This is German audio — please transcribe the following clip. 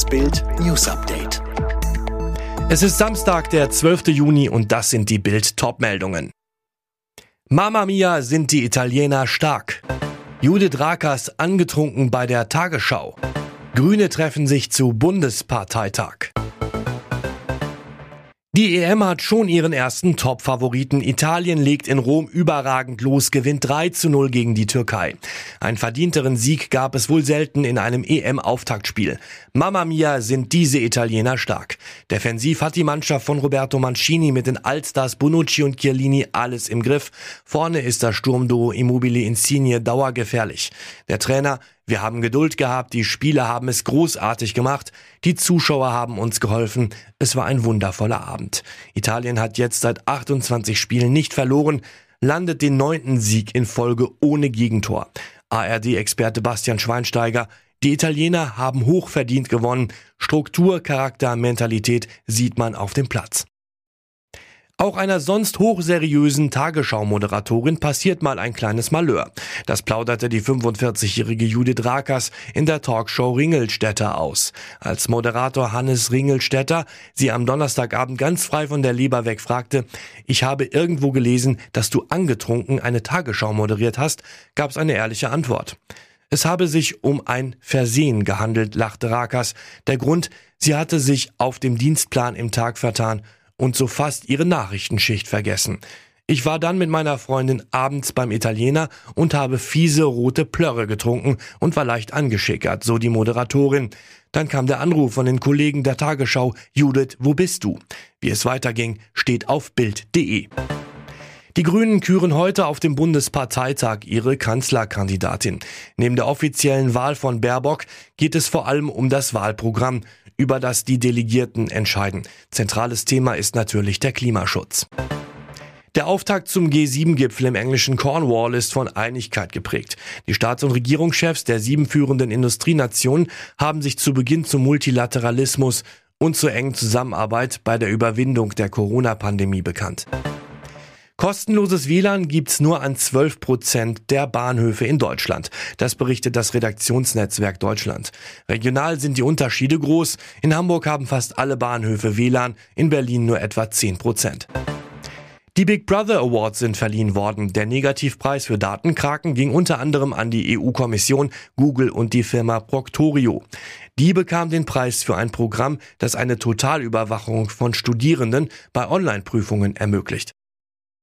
Das Bild News Update. Es ist Samstag, der 12. Juni und das sind die Bild Topmeldungen. Mamma mia sind die Italiener stark. Judith Rakers angetrunken bei der Tagesschau. Grüne treffen sich zu Bundesparteitag. Die EM hat schon ihren ersten Top-Favoriten. Italien legt in Rom überragend los, gewinnt 3 zu 0 gegen die Türkei. Einen verdienteren Sieg gab es wohl selten in einem EM-Auftaktspiel. Mamma mia sind diese Italiener stark. Defensiv hat die Mannschaft von Roberto Mancini mit den Allstars Bonucci und Chiellini alles im Griff. Vorne ist das Sturmduo Immobile Insigne dauergefährlich. Der Trainer wir haben Geduld gehabt, die Spieler haben es großartig gemacht, die Zuschauer haben uns geholfen, es war ein wundervoller Abend. Italien hat jetzt seit 28 Spielen nicht verloren, landet den neunten Sieg in Folge ohne Gegentor. ARD-Experte Bastian Schweinsteiger, die Italiener haben hochverdient gewonnen, Struktur, Charakter, Mentalität sieht man auf dem Platz. Auch einer sonst hochseriösen Tagesschau-Moderatorin passiert mal ein kleines Malheur. Das plauderte die 45-jährige Judith Rakers in der Talkshow Ringelstädter aus. Als Moderator Hannes Ringelstädter sie am Donnerstagabend ganz frei von der Leber weg fragte, ich habe irgendwo gelesen, dass du angetrunken eine Tagesschau moderiert hast, gab es eine ehrliche Antwort. Es habe sich um ein Versehen gehandelt, lachte Rakas. Der Grund, sie hatte sich auf dem Dienstplan im Tag vertan und so fast ihre Nachrichtenschicht vergessen. Ich war dann mit meiner Freundin abends beim Italiener und habe fiese rote Plörre getrunken und war leicht angeschickert, so die Moderatorin. Dann kam der Anruf von den Kollegen der Tagesschau, Judith, wo bist du? Wie es weiterging, steht auf Bild.de. Die Grünen küren heute auf dem Bundesparteitag ihre Kanzlerkandidatin. Neben der offiziellen Wahl von Baerbock geht es vor allem um das Wahlprogramm über das die Delegierten entscheiden. Zentrales Thema ist natürlich der Klimaschutz. Der Auftakt zum G7-Gipfel im englischen Cornwall ist von Einigkeit geprägt. Die Staats- und Regierungschefs der sieben führenden Industrienationen haben sich zu Beginn zum Multilateralismus und zur engen Zusammenarbeit bei der Überwindung der Corona-Pandemie bekannt. Kostenloses WLAN gibt's nur an 12 Prozent der Bahnhöfe in Deutschland. Das berichtet das Redaktionsnetzwerk Deutschland. Regional sind die Unterschiede groß. In Hamburg haben fast alle Bahnhöfe WLAN, in Berlin nur etwa 10 Prozent. Die Big Brother Awards sind verliehen worden. Der Negativpreis für Datenkraken ging unter anderem an die EU-Kommission, Google und die Firma Proctorio. Die bekam den Preis für ein Programm, das eine Totalüberwachung von Studierenden bei Online-Prüfungen ermöglicht.